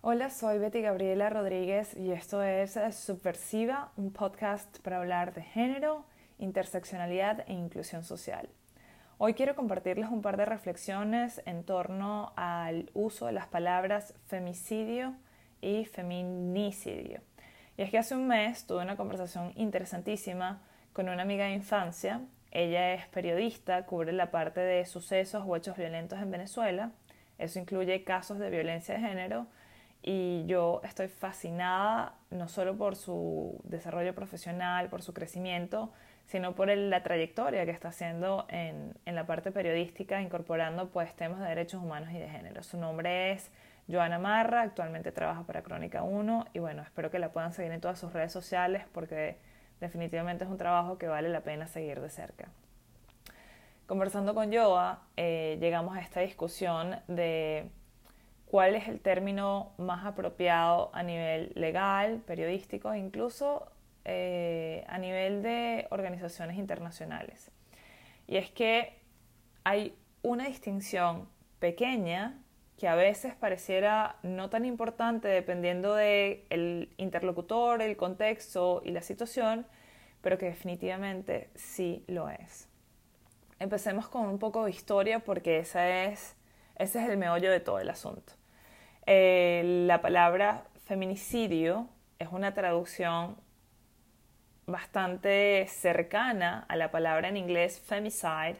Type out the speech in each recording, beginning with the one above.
Hola, soy Betty Gabriela Rodríguez y esto es Subversiva, un podcast para hablar de género, interseccionalidad e inclusión social. Hoy quiero compartirles un par de reflexiones en torno al uso de las palabras femicidio y feminicidio. Y es que hace un mes tuve una conversación interesantísima con una amiga de infancia. Ella es periodista, cubre la parte de sucesos o hechos violentos en Venezuela. Eso incluye casos de violencia de género y yo estoy fascinada no solo por su desarrollo profesional, por su crecimiento, sino por la trayectoria que está haciendo en, en, la parte periodística, incorporando pues temas de derechos humanos y de género. Su nombre es Joana Marra, actualmente trabaja para Crónica 1 y bueno, espero que la puedan seguir en todas sus redes sociales porque definitivamente es un trabajo que vale la pena seguir de cerca. Conversando con Joa, eh, llegamos a esta discusión de cuál es el término más apropiado a nivel legal, periodístico incluso eh, a nivel de organizaciones internacionales. Y es que hay una distinción pequeña que a veces pareciera no tan importante dependiendo del el interlocutor, el contexto y la situación, pero que definitivamente sí lo es. Empecemos con un poco de historia porque esa es, ese es el meollo de todo el asunto. Eh, la palabra feminicidio es una traducción bastante cercana a la palabra en inglés femicide,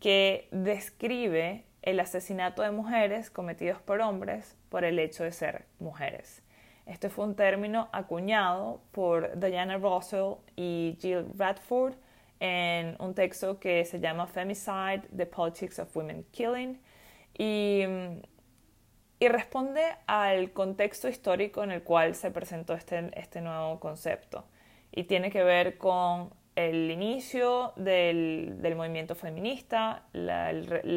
que describe el asesinato de mujeres cometidos por hombres por el hecho de ser mujeres. Este fue un término acuñado por Diana Russell y Jill Radford en un texto que se llama Femicide, The Politics of Women Killing. Y mm, y responde al contexto histórico en el cual se presentó este, este nuevo concepto. Y tiene que ver con el inicio del, del movimiento feminista, la,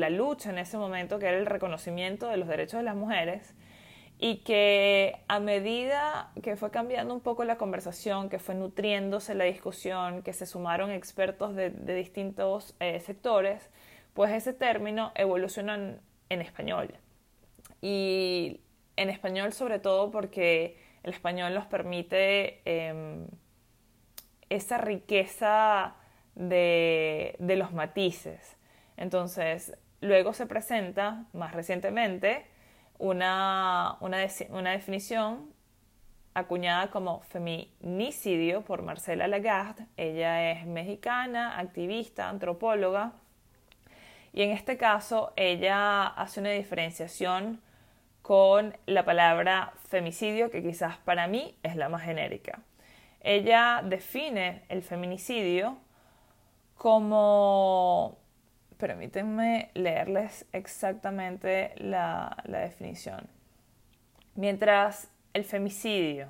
lucha en ese momento que era el reconocimiento de los derechos de las mujeres y que a medida que fue cambiando un poco la conversación, que fue nutriéndose la discusión, que se sumaron expertos de, distintos eh, sectores, pues ese término evolucionó en, en español y en español sobre todo porque el español nos permite em, esa riqueza de, los matices. Entonces, luego se presenta, más recientemente, una, una definición acuñada como feminicidio por Marcela Lagarde. Ella es mexicana, activista, antropóloga, y en este caso ella hace una diferenciación con la palabra femicidio, que quizás para mí es la más genérica. Ella define el feminicidio como... Permítanme leerles exactamente la, definición. Mientras el femicidio,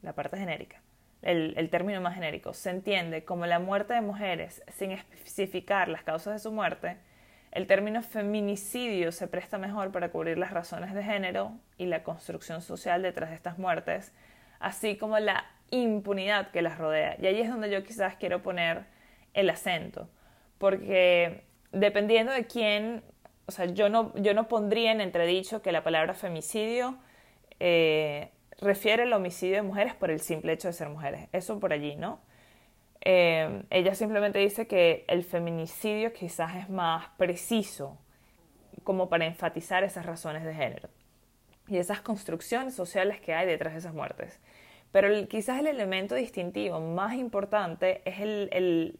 la parte genérica, el, el, término más genérico, se entiende como la muerte de mujeres sin especificar las causas de su muerte, el término feminicidio se presta mejor para cubrir las razones de género y la construcción social detrás de estas muertes, así como la impunidad que las rodea. Y ahí es donde yo quizás quiero poner el acento, porque dependiendo de quién, o sea, yo no, yo no pondría en entredicho que la palabra femicidio eh, refiere al homicidio de mujeres por el simple hecho de ser mujeres. Eso por allí, ¿no? Eh, ella simplemente dice que el feminicidio quizás es más preciso como para enfatizar esas razones de género y esas construcciones sociales que hay detrás de esas muertes. Pero quizás el elemento distintivo más importante es el,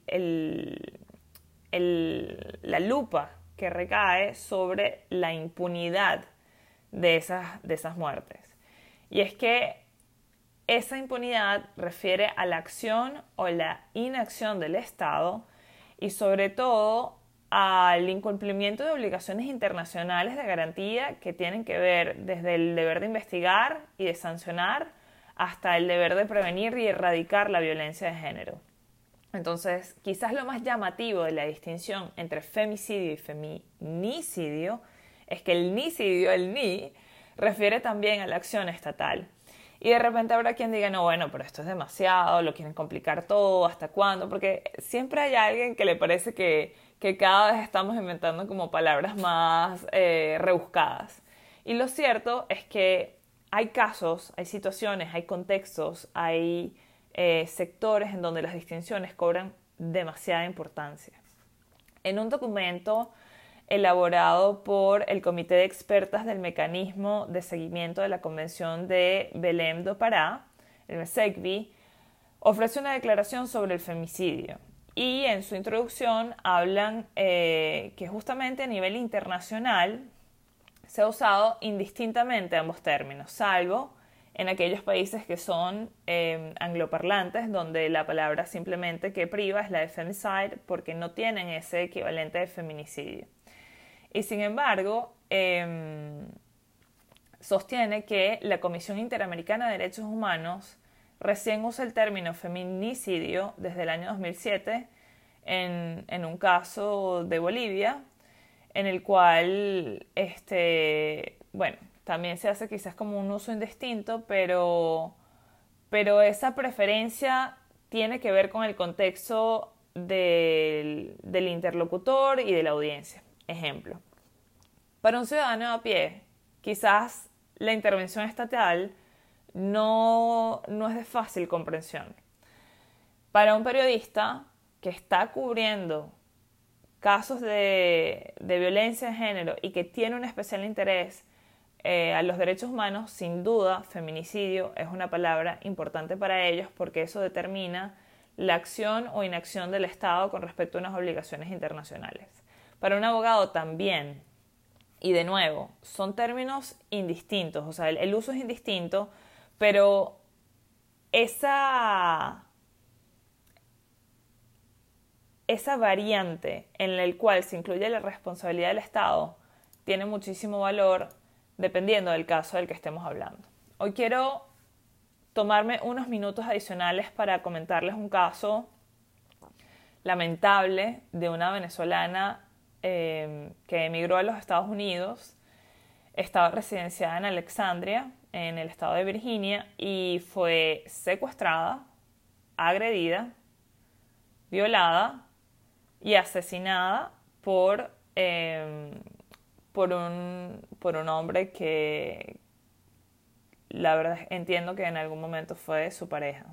la lupa que recae sobre la impunidad de esas, de esas muertes. Y es que esa impunidad refiere a la acción o la inacción del Estado y sobre todo al incumplimiento de obligaciones internacionales de garantía que tienen que ver desde el deber de investigar y de sancionar hasta el deber de prevenir y erradicar la violencia de género. Entonces, quizás lo más llamativo de la distinción entre femicidio y feminicidio es que el nicidio, el ni, refiere también a la acción estatal y de repente habrá quien diga, no, bueno, pero esto es demasiado, lo quieren complicar todo, ¿hasta cuándo? Porque siempre hay alguien que le parece que, que cada vez estamos inventando como palabras más eh, rebuscadas. Y lo cierto es que hay casos, hay situaciones, hay contextos, hay eh, sectores en donde las distinciones cobran demasiada importancia. En un documento elaborado por el Comité de Expertas del Mecanismo de Seguimiento de la Convención de Belém do Pará, el MESECBI, ofrece una declaración sobre el femicidio. Y en su introducción hablan eh, que justamente a nivel internacional se ha usado indistintamente ambos términos, salvo en aquellos países que son eh, angloparlantes, donde la palabra simplemente que priva es la de femicide, porque no tienen ese equivalente de feminicidio. Y sin embargo, em, sostiene que la Comisión Interamericana de Derechos Humanos recién usa el término feminicidio desde el año 2007 en, en un caso de Bolivia, en el cual, este, bueno, también se hace quizás como un uso indistinto, pero, pero esa preferencia tiene que ver con el contexto del, del interlocutor y de la audiencia. Ejemplo, para un ciudadano a pie, quizás la intervención estatal no, no es de fácil comprensión. Para un periodista que está cubriendo casos de, violencia de género y que tiene un especial interés eh, a los derechos humanos, sin duda, feminicidio es una palabra importante para ellos porque eso determina la acción o inacción del Estado con respecto a unas obligaciones internacionales. Para un abogado también, y de nuevo, son términos indistintos, o sea, el, uso es indistinto, pero esa, esa variante en la cual se incluye la responsabilidad del Estado tiene muchísimo valor dependiendo del caso del que estemos hablando. Hoy quiero tomarme unos minutos adicionales para comentarles un caso lamentable de una venezolana Em, que emigró a los Estados Unidos, estaba residenciada en Alexandria, en el estado de Virginia, y fue secuestrada, agredida, violada y asesinada por, em, por, un, por un hombre que la verdad entiendo que en algún momento fue su pareja.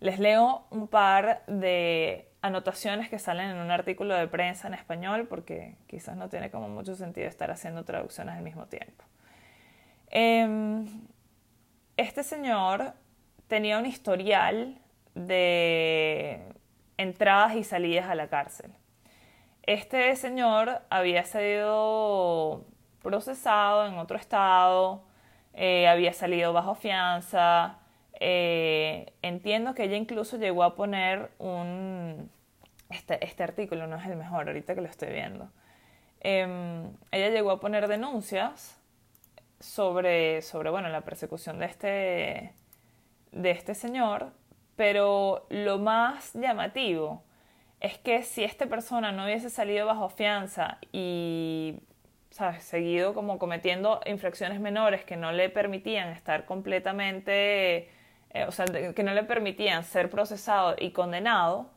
Les leo un par de anotaciones que salen en un artículo de prensa en español porque quizás no tiene como mucho sentido estar haciendo traducciones al mismo tiempo. Em, este señor tenía un historial de entradas y salidas a la cárcel. Este señor había sido procesado en otro estado, eh, había salido bajo fianza, eh, entiendo que ella incluso llegó a poner un... Este, este, artículo no es el mejor, ahorita que lo estoy viendo. Em, ella llegó a poner denuncias sobre, sobre bueno, la persecución de este, de este señor, pero lo más llamativo es que si esta persona no hubiese salido bajo fianza y ¿sabes? seguido como cometiendo infracciones menores que no le permitían estar completamente eh, o sea, que no le permitían ser procesado y condenado,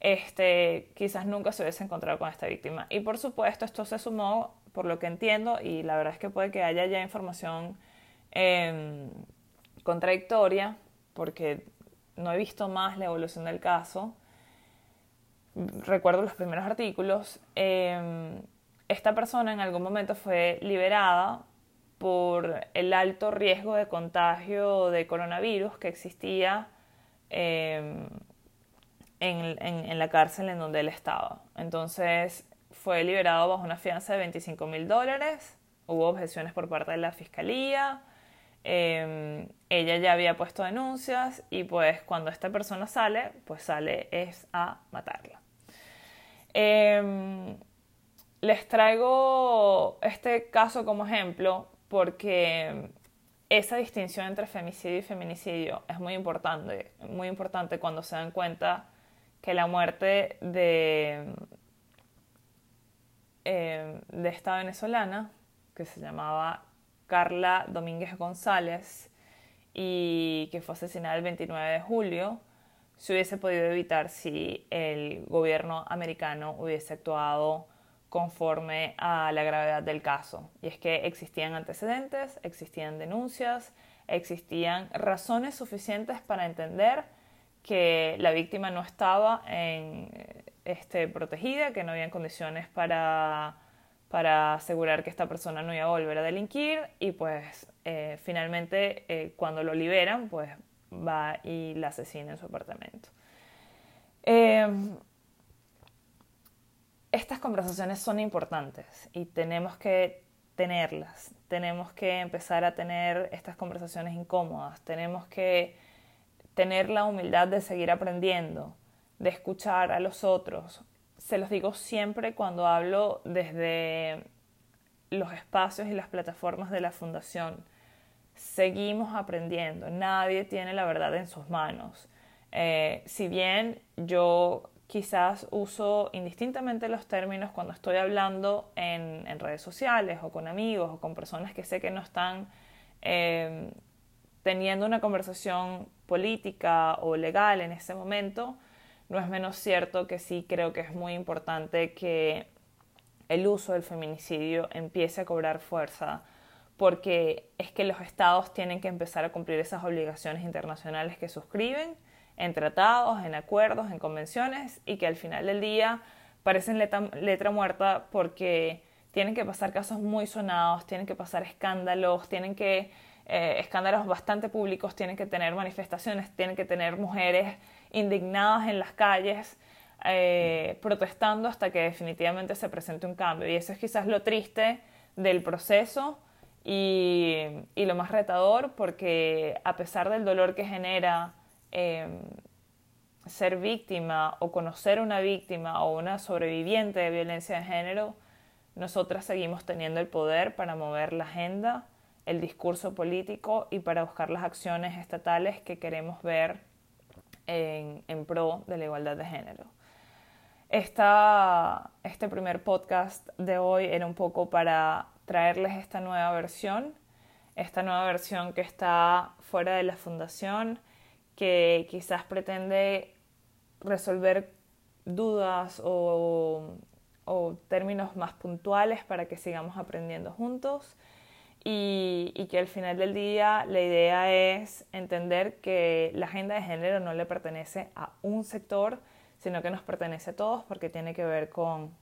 este, quizás nunca se hubiese encontrado con esta víctima. Y por supuesto, esto se sumó, por lo que entiendo, y la verdad es que puede que haya ya información em, contradictoria, porque no he visto más la evolución del caso. Recuerdo los primeros artículos. Em, esta persona en algún momento fue liberada por el alto riesgo de contagio de coronavirus que existía em, en, la cárcel en donde él estaba. Entonces fue liberado bajo una fianza de 25 mil dólares, hubo objeciones por parte de la fiscalía, em, ella ya había puesto denuncias y pues cuando esta persona sale, pues sale es a matarla. Em, les traigo este caso como ejemplo porque esa distinción entre femicidio y feminicidio es muy importante, muy importante cuando se dan cuenta que la muerte de, eh, de esta venezolana, que se llamaba Carla Domínguez González y que fue asesinada el 29 de julio, se hubiese podido evitar si el gobierno americano hubiese actuado conforme a la gravedad del caso. Y es que existían antecedentes, existían denuncias, existían razones suficientes para entender que la víctima no estaba en, este, protegida, que no habían condiciones para, para asegurar que esta persona no iba a volver a delinquir y pues eh, finalmente eh, cuando lo liberan pues va y la asesina en su apartamento. Estas conversaciones son importantes y tenemos que tenerlas, tenemos que empezar a tener estas conversaciones incómodas, tenemos que tener la humildad de seguir aprendiendo, de escuchar a los otros. Se los digo siempre cuando hablo desde los espacios y las plataformas de la fundación. Seguimos aprendiendo, nadie tiene la verdad en sus manos. Eh, si bien yo quizás uso indistintamente los términos cuando estoy hablando en, redes sociales o con amigos o con personas que sé que no están eh, teniendo una conversación política o legal en ese momento, no es menos cierto que sí creo que es muy importante que el uso del feminicidio empiece a cobrar fuerza, porque es que los estados tienen que empezar a cumplir esas obligaciones internacionales que suscriben en tratados, en acuerdos, en convenciones y que al final del día parecen letra, muerta porque tienen que pasar casos muy sonados, tienen que pasar escándalos, tienen que eh, escándalos bastante públicos, tienen que tener manifestaciones, tienen que tener mujeres indignadas en las calles eh, protestando hasta que definitivamente se presente un cambio. Y eso es quizás lo triste del proceso y, y lo más retador porque a pesar del dolor que genera Em, ser víctima o conocer una víctima o una sobreviviente de violencia de género, nosotras seguimos teniendo el poder para mover la agenda, el discurso político y para buscar las acciones estatales que queremos ver en, pro de la igualdad de género. este primer podcast de hoy era un poco para traerles esta nueva versión, esta nueva versión que está fuera de la fundación, que quizás pretende resolver dudas o, términos más puntuales para que sigamos aprendiendo juntos y, que al final del día la idea es entender que la agenda de género no le pertenece a un sector, sino que nos pertenece a todos porque tiene que ver con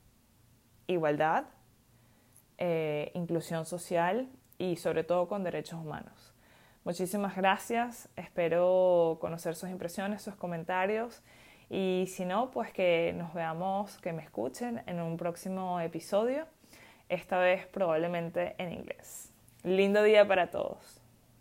igualdad, eh, inclusión social y sobre todo con derechos humanos. Muchísimas gracias, espero conocer sus impresiones, sus comentarios y si no, pues que nos veamos, que me escuchen en un próximo episodio, esta vez probablemente en inglés. Lindo día para todos.